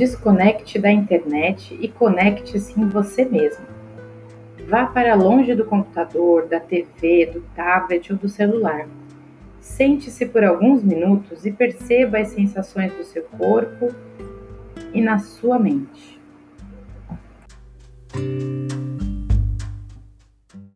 Desconecte da internet e conecte-se em você mesmo. Vá para longe do computador, da TV, do tablet ou do celular. Sente-se por alguns minutos e perceba as sensações do seu corpo e na sua mente.